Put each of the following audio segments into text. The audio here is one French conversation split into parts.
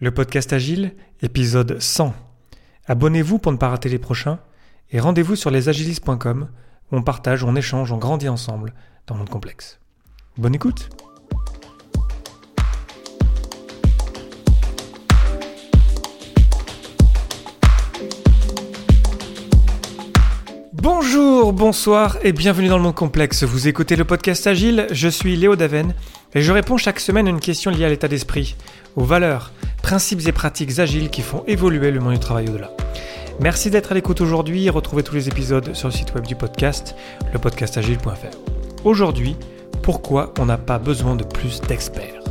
Le podcast Agile, épisode 100. Abonnez-vous pour ne pas rater les prochains et rendez-vous sur lesagilistes.com où on partage, on échange, on grandit ensemble dans le monde complexe. Bonne écoute Bonjour, bonsoir et bienvenue dans le monde complexe. Vous écoutez le podcast Agile, je suis Léo Daven et je réponds chaque semaine à une question liée à l'état d'esprit, aux valeurs, principes et pratiques agiles qui font évoluer le monde du travail au-delà. Merci d'être à l'écoute aujourd'hui et retrouvez tous les épisodes sur le site web du podcast, lepodcastagile.fr. Aujourd'hui, pourquoi on n'a pas besoin de plus d'experts?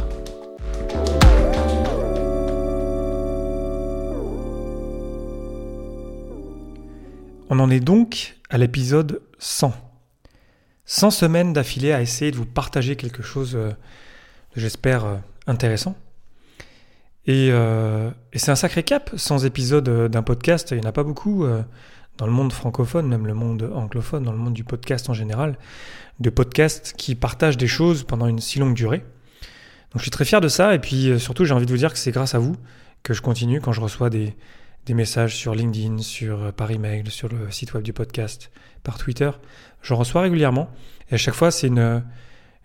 On en est donc à l'épisode 100. 100 semaines d'affilée à essayer de vous partager quelque chose, euh, j'espère, euh, intéressant. Euh, et, c'est un sacré cap, 100 épisodes d'un podcast, il n'y en a pas beaucoup dans le monde francophone, même le monde anglophone, dans le monde du podcast en général, de podcasts qui partagent des choses pendant une si longue durée. Donc je suis très fier de ça, et puis surtout j'ai envie de vous dire que c'est grâce à vous que je continue quand je reçois des, des messages sur LinkedIn, sur, euh, par email, sur le site web du podcast, par Twitter. J'en reçois régulièrement. Et à chaque fois, c'est une,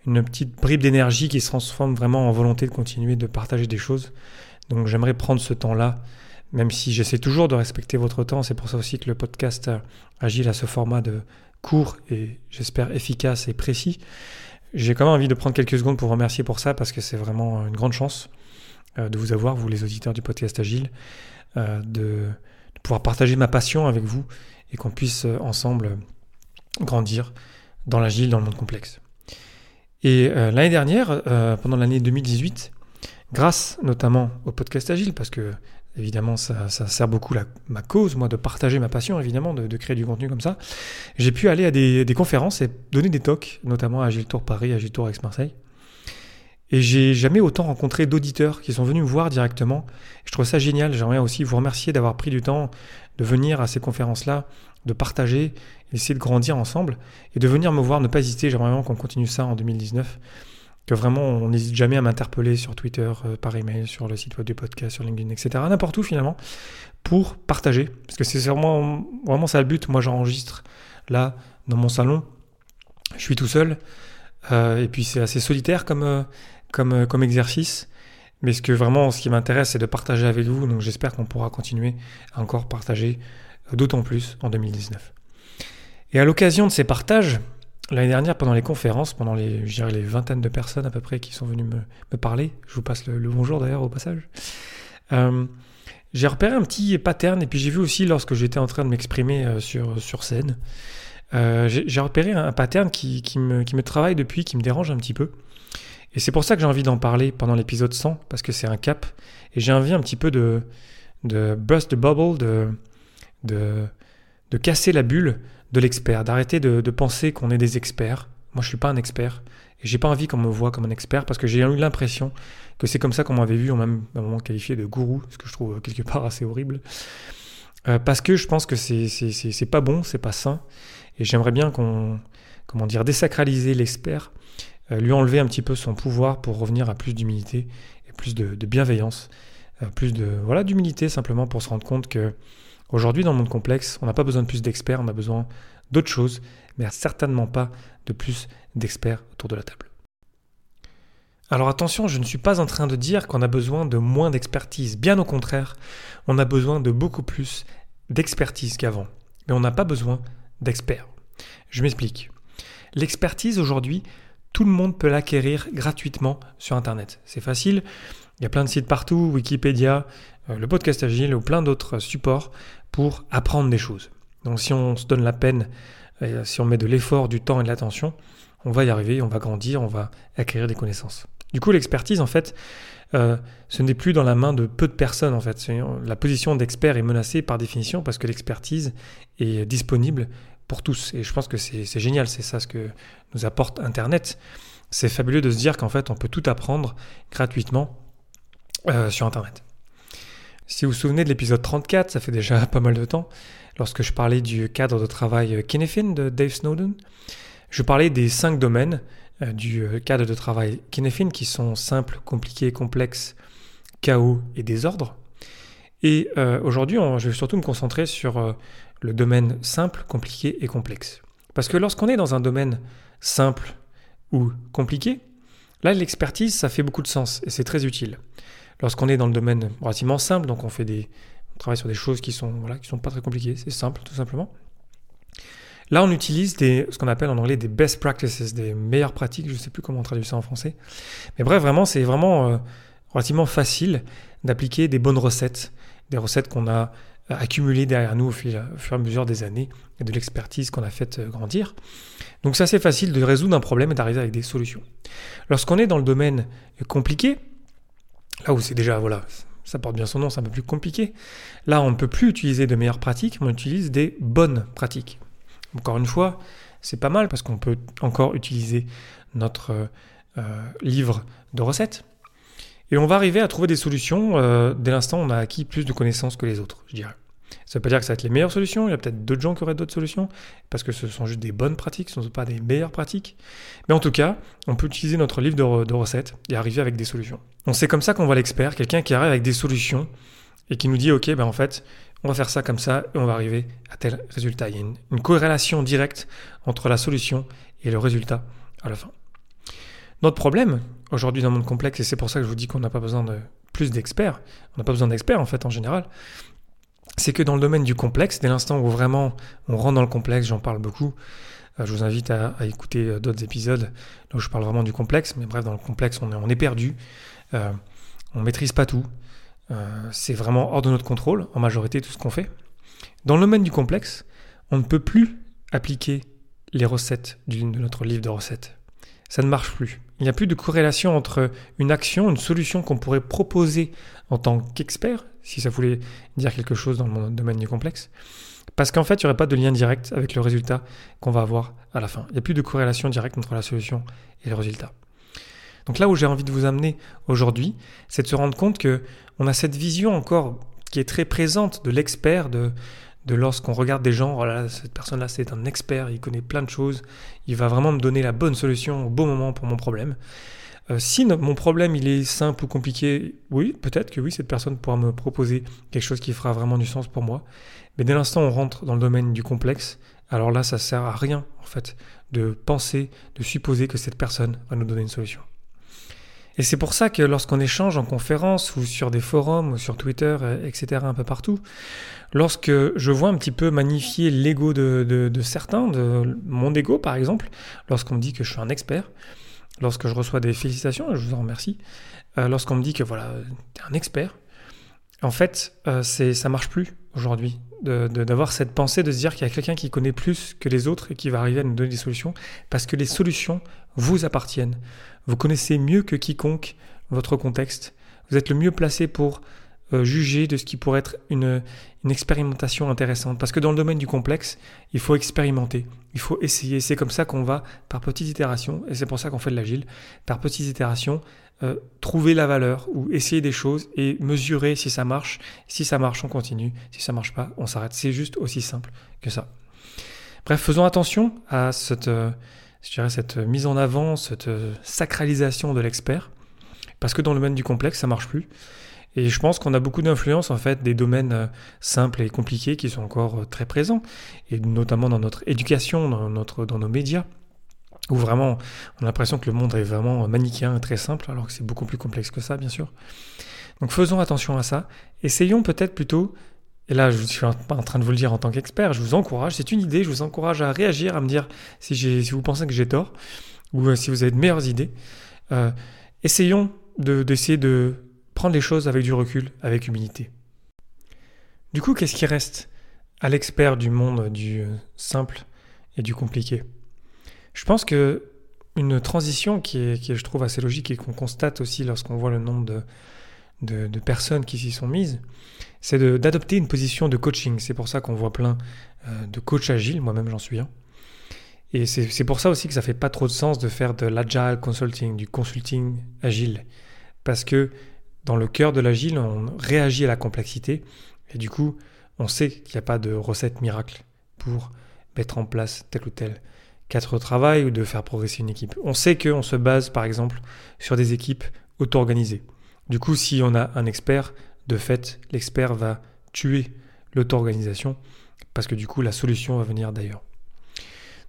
une petite bribe d'énergie qui se transforme vraiment en volonté de continuer de partager des choses. Donc j'aimerais prendre ce temps-là, même si j'essaie toujours de respecter votre temps. C'est pour ça aussi que le podcast Agile a ce format de court et j'espère efficace et précis. J'ai quand même envie de prendre quelques secondes pour vous remercier pour ça parce que c'est vraiment une grande chance euh, de vous avoir, vous les auditeurs du podcast Agile. Euh, de, pouvoir partager ma passion avec vous et qu'on puisse euh, ensemble grandir dans l'agile, dans le monde complexe. Et euh, l'année dernière, pendant l'année 2018, grâce notamment au podcast Agile, parce que évidemment ça, sert beaucoup ma cause, moi, de partager ma passion, évidemment, de, créer du contenu comme ça, j'ai pu aller à des, des, conférences et donner des talks, notamment à Agile Tour Paris, Agile Tour Aix-Marseille. Et j'ai jamais autant rencontré d'auditeurs qui sont venus me voir directement. Je trouve ça génial. J'aimerais aussi vous remercier d'avoir pris du temps de venir à ces conférences-là, de partager, d'essayer de grandir ensemble et de venir me voir. Ne pas hésiter. J'aimerais vraiment qu'on continue ça en 2019. Que vraiment on n'hésite jamais à m'interpeller sur Twitter, euh, par email, sur le site web du podcast, sur LinkedIn, etc. N'importe où finalement pour partager. Parce que c'est vraiment, vraiment ça le but. Moi j'enregistre là dans mon salon. Je suis tout seul. Euh, et puis c'est assez solitaire comme, euh, comme, euh, comme exercice. Mais ce que vraiment, ce qui m'intéresse, c'est de partager avec vous. Donc j'espère qu'on pourra continuer à encore partager d'autant plus en 2019. Et à l'occasion de ces partages, l'année dernière, pendant les conférences, pendant les, je dirais les vingtaines de personnes à peu près qui sont venues me, parler, je vous passe le, bonjour d'ailleurs au passage, euh, j'ai repéré un petit pattern. Et puis j'ai vu aussi lorsque j'étais en train de m'exprimer sur, sur scène, euh, j'ai repéré un pattern qui, qui, me, qui me travaille depuis, qui me dérange un petit peu. Et c'est pour ça que j'ai envie d'en parler pendant l'épisode 100, parce que c'est un cap. Et j'ai envie un petit peu de, de burst the bubble, de, de, de casser la bulle de l'expert, d'arrêter de, penser qu'on est des experts. Moi, je suis pas un expert. Et j'ai pas envie qu'on me voit comme un expert, parce que j'ai eu l'impression que c'est comme ça qu'on m'avait vu, on m'a même un moment qualifié de gourou, ce que je trouve quelque part assez horrible. Euh, parce que je pense que c'est pas bon, c'est pas sain. Et j'aimerais bien qu'on, comment dire, désacraliser l'expert, euh, lui enlever un petit peu son pouvoir pour revenir à plus d'humilité et plus de, bienveillance, euh, plus de voilà d'humilité simplement pour se rendre compte que aujourd'hui dans le monde complexe, on n'a pas besoin de plus d'experts, on a besoin d'autres choses, mais certainement pas de plus d'experts autour de la table. Alors attention, je ne suis pas en train de dire qu'on a besoin de moins d'expertise. Bien au contraire, on a besoin de beaucoup plus d'expertise qu'avant. Mais on n'a pas besoin d'experts. Je m'explique. L'expertise aujourd'hui, tout le monde peut l'acquérir gratuitement sur Internet. C'est facile, il y a plein de sites partout, Wikipédia, euh, le podcast agile ou plein d'autres supports pour apprendre des choses. Donc si on se donne la peine, euh, si on met de l'effort, du temps et de l'attention, on va y arriver, on va grandir, on va acquérir des connaissances. Du coup, l'expertise, en fait, euh, ce n'est plus dans la main de peu de personnes, en fait. La position d'expert est menacée par définition parce que l'expertise est disponible pour tous. Et je pense que c'est génial, c'est ça ce que nous apporte Internet. C'est fabuleux de se dire qu'en fait, on peut tout apprendre gratuitement euh, sur Internet. Si vous vous souvenez de l'épisode 34, ça fait déjà pas mal de temps, lorsque je parlais du cadre de travail Kinefin de Dave Snowden, je parlais des cinq domaines euh, du euh, cadre de travail Kinefin qui sont simples, compliqués, complexes, chaos et désordre. Et euh, aujourd'hui, je vais surtout me concentrer sur le domaine simple, compliqué et complexe. Parce que lorsqu'on est dans un domaine simple ou compliqué, là, l'expertise, ça fait beaucoup de sens et c'est très utile. Lorsqu'on est dans le domaine relativement simple, donc on fait des, on travaille sur des choses qui sont, voilà, qui sont pas très compliquées, c'est simple tout simplement. Là, on utilise des, ce qu'on appelle en anglais des best practices, des meilleures pratiques. Je ne sais plus comment on traduit ça en français. Mais bref, vraiment, c'est vraiment euh, relativement facile d'appliquer des bonnes recettes, des recettes qu'on a euh, accumulées derrière nous au, fur et à mesure des années et de l'expertise qu'on a fait euh, grandir. Donc c'est assez facile de résoudre un problème et d'arriver avec des solutions. Lorsqu'on est dans le domaine compliqué, là où c'est déjà, voilà, ça porte bien son nom, c'est un peu plus compliqué. Là, on ne peut plus utiliser de meilleures pratiques, on utilise des bonnes pratiques. Encore une fois, c'est pas mal parce qu'on peut encore utiliser notre euh, livre de recettes. Et on va arriver à trouver des solutions euh, dès l'instant où on a acquis plus de connaissances que les autres, je dirais. Ça ne veut pas dire que ça va être les meilleures solutions, il y a peut-être d'autres gens qui auraient d'autres solutions, parce que ce sont juste des bonnes pratiques, ce ne sont pas des meilleures pratiques. Mais en tout cas, on peut utiliser notre livre de, recettes et arriver avec des solutions. C'est comme ça qu'on voit l'expert, quelqu'un qui arrive avec des solutions et qui nous dit, ok, ben en fait, on va faire ça comme ça et on va arriver à tel résultat. Il y a une, corrélation directe entre la solution et le résultat à la fin. Notre problème aujourd'hui dans le monde complexe, et c'est pour ça que je vous dis qu'on n'a pas besoin de plus d'experts, on n'a pas besoin d'experts en fait en général, c'est que dans le domaine du complexe, dès l'instant où vraiment on rentre dans le complexe, j'en parle beaucoup, euh, je vous invite à, écouter euh, d'autres épisodes où je parle vraiment du complexe, mais bref, dans le complexe, on est, perdu, euh, on ne maîtrise pas tout, c'est vraiment hors de notre contrôle, en majorité, tout ce qu'on fait. Dans le domaine du complexe, on ne peut plus appliquer les recettes de notre livre de recettes. Ça ne marche plus. Il n'y a plus de corrélation entre une action, une solution qu'on pourrait proposer en tant qu'expert, si ça voulait dire quelque chose dans le domaine du complexe, parce qu'en fait, il n'y aurait pas de lien direct avec le résultat qu'on va avoir à la fin. Il n'y a plus de corrélation directe entre la solution et le résultat. Donc là où j'ai envie de vous amener aujourd'hui, c'est de se rendre compte que on a cette vision encore qui est très présente de l'expert, de, de lorsqu'on regarde des gens, voilà, cette personne-là c'est un expert, il connaît plein de choses, il va vraiment me donner la bonne solution au bon moment pour mon problème. Euh, si mon problème il est simple ou compliqué, oui, peut-être que oui, cette personne pourra me proposer quelque chose qui fera vraiment du sens pour moi. Mais dès l'instant on rentre dans le domaine du complexe, alors là ça sert à rien en fait de penser, de supposer que cette personne va nous donner une solution. Et c'est pour ça que lorsqu'on échange en conférence ou sur des forums ou sur Twitter, euh, etc., un peu partout, lorsque je vois un petit peu magnifier l'ego de, certains, de mon ego par exemple, lorsqu'on me dit que je suis un expert, lorsque je reçois des félicitations, je vous en remercie, euh, lorsqu'on me dit que voilà, tu es un expert, en fait, euh, c'est ça marche plus aujourd'hui d'avoir cette pensée de se dire qu'il y a quelqu'un qui connaît plus que les autres et qui va arriver à nous donner des solutions, parce que les solutions vous appartiennent. Vous connaissez mieux que quiconque votre contexte. Vous êtes le mieux placé pour juger de ce qui pourrait être une, une, expérimentation intéressante. Parce que dans le domaine du complexe, il faut expérimenter, il faut essayer. C'est comme ça qu'on va, par petites itérations, et c'est pour ça qu'on fait de l'agile, par petites itérations, euh, trouver la valeur ou essayer des choses et mesurer si ça marche. Si ça marche, on continue. Si ça marche pas, on s'arrête. C'est juste aussi simple que ça. Bref, faisons attention à cette... Euh, je dirais, cette mise en avant, cette sacralisation de l'expert. Parce que dans le domaine du complexe, ça marche plus. Et je pense qu'on a beaucoup d'influence en fait des domaines euh, simples et compliqués qui sont encore euh, très présents, et notamment dans notre éducation, dans, notre, dans nos médias, où vraiment on a l'impression que le monde est vraiment manichéen et très simple, alors que c'est beaucoup plus complexe que ça, bien sûr. Donc faisons attention à ça. Essayons peut-être plutôt et là, je suis en train de vous le dire en tant qu'expert, je vous encourage, c'est une idée, je vous encourage à réagir, à me dire si, si vous pensez que j'ai tort, ou euh, si vous avez de meilleures idées. Essayons d'essayer de, prendre les choses avec du recul, avec humilité. Du coup, qu'est-ce qui reste à l'expert du monde du euh, simple et du compliqué? Je pense que une transition qui est, qui est je trouve, assez logique et qu'on constate aussi lorsqu'on voit le nombre de, de, personnes qui s'y sont mises, c'est d'adopter une position de coaching. C'est pour ça qu'on voit plein euh, de coachs agiles, moi-même j'en suis un. Et c'est pour ça aussi que ça fait pas trop de sens de faire de l'agile consulting, du consulting agile. Parce que dans le cœur de l'agile, on réagit à la complexité. Et du coup, on sait qu'il n'y a pas de recette miracle pour mettre en place tel ou tel cadre de travail ou de faire progresser une équipe. On sait qu'on se base par exemple sur des équipes auto-organisées. Du coup, si on a un expert, de fait, l'expert va tuer l'auto-organisation parce que du coup, la solution va venir d'ailleurs.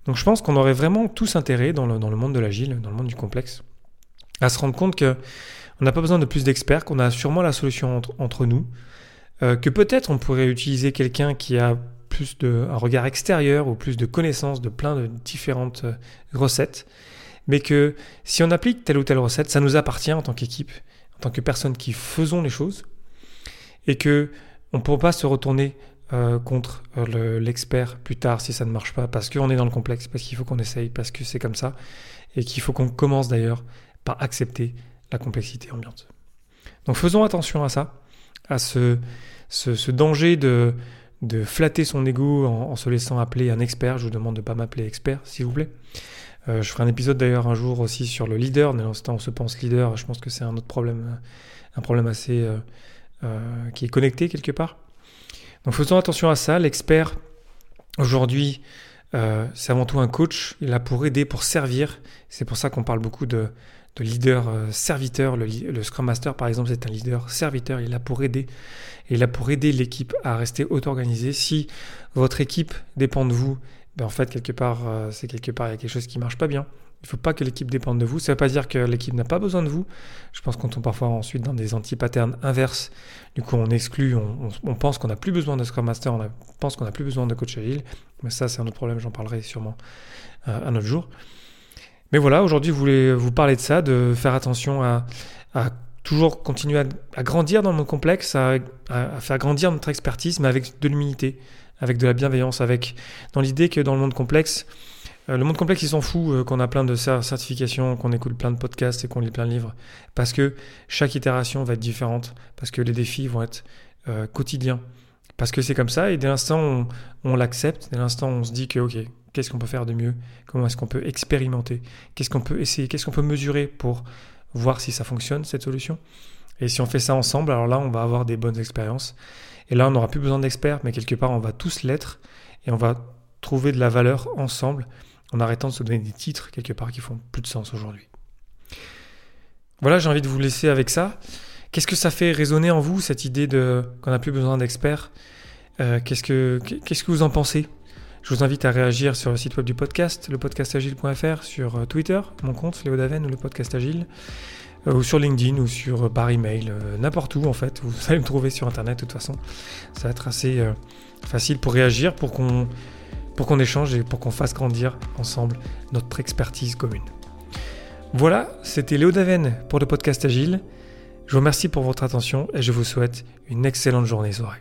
Donc je pense qu'on aurait vraiment tous intérêt dans le, monde de l'agile, dans le monde du complexe, à se rendre compte que on n'a pas besoin de plus d'experts, qu'on a sûrement la solution entre, nous, euh, que peut-être on pourrait utiliser quelqu'un qui a plus de un regard extérieur ou plus de connaissances de plein de différentes euh, recettes, mais que si on applique telle ou telle recette, ça nous appartient en tant qu'équipe, en tant que personne qui faisons les choses, et que on ne peut pas se retourner euh, contre l'expert plus tard si ça ne marche pas, parce qu'on est dans le complexe, parce qu'il faut qu'on essaye, parce que c'est comme ça, et qu'il faut qu'on commence d'ailleurs par accepter la complexité ambiante. Donc faisons attention à ça, à ce, danger de, flatter son ego en, se laissant appeler un expert. Je vous demande de ne pas m'appeler expert, s'il vous plaît. Euh, je ferai un épisode d'ailleurs un jour aussi sur le leader. Mais l'instant, on se pense leader. Je pense que c'est un autre problème, un problème assez euh, qui est connecté quelque part. Donc faisons attention à ça. L'expert, aujourd'hui, euh, c'est avant tout un coach. Il a pour aider, pour servir. C'est pour ça qu'on parle beaucoup de, leader euh, serviteur. Le, Scrum Master, par exemple, c'est un leader serviteur. Il a pour aider. Il a pour aider l'équipe à rester auto-organisée. Si votre équipe dépend de vous, ben en fait, quelque part, c'est quelque part, il y a quelque chose qui marche pas bien. Il ne faut pas que l'équipe dépende de vous. Ça ne veut pas dire que l'équipe n'a pas besoin de vous. Je pense qu'on tombe parfois ensuite dans des anti-patterns inverses. Du coup, on exclut, on, pense qu'on n'a plus besoin de Scrum Master, on pense qu'on n'a plus besoin de coach agile. Mais ça, c'est un autre problème, j'en parlerai sûrement euh, un autre jour. Mais voilà, aujourd'hui, je voulais vous parler de ça, de faire attention à, toujours continuer à, grandir dans le monde complexe, à, à, faire grandir notre expertise, mais avec de l'humilité, avec de la bienveillance, avec dans l'idée que dans le monde complexe, euh, le monde complexe, il s'en fout euh, qu'on a plein de certifications, qu'on écoute plein de podcasts et qu'on lit plein de livres. Parce que chaque itération va être différente, parce que les défis vont être euh, quotidiens. Parce que c'est comme ça, et dès l'instant on, l'accepte, dès l'instant on se dit que, ok, qu'est-ce qu'on peut faire de mieux? Comment est-ce qu'on peut expérimenter? Qu'est-ce qu'on peut essayer? Qu'est-ce qu'on peut mesurer pour voir si ça fonctionne, cette solution? Et si on fait ça ensemble, alors là, on va avoir des bonnes expériences. Et là, on n'aura plus besoin d'experts, mais quelque part, on va tous l'être, et on va trouver de la valeur ensemble en arrêtant de se donner des titres quelque part qui font plus de sens aujourd'hui. Voilà, j'ai envie de vous laisser avec ça. Qu'est-ce que ça fait résonner en vous, cette idée de qu'on n'a plus besoin d'experts euh, qu'est-ce, que, vous en pensez? Je vous invite à réagir sur le site web du podcast, lepodcastagile.fr, sur euh, Twitter, mon compte Léo Daven ou le podcast Agile, euh, ou sur LinkedIn ou par email, n'importe où en fait. Vous allez me trouver sur Internet de toute façon. Ça va être assez facile pour réagir, pour qu'on échange et pour qu'on fasse grandir ensemble notre expertise commune. Voilà, c'était Léo Daven pour le podcast Agile. Je vous remercie pour votre attention et je vous souhaite une excellente journée soirée.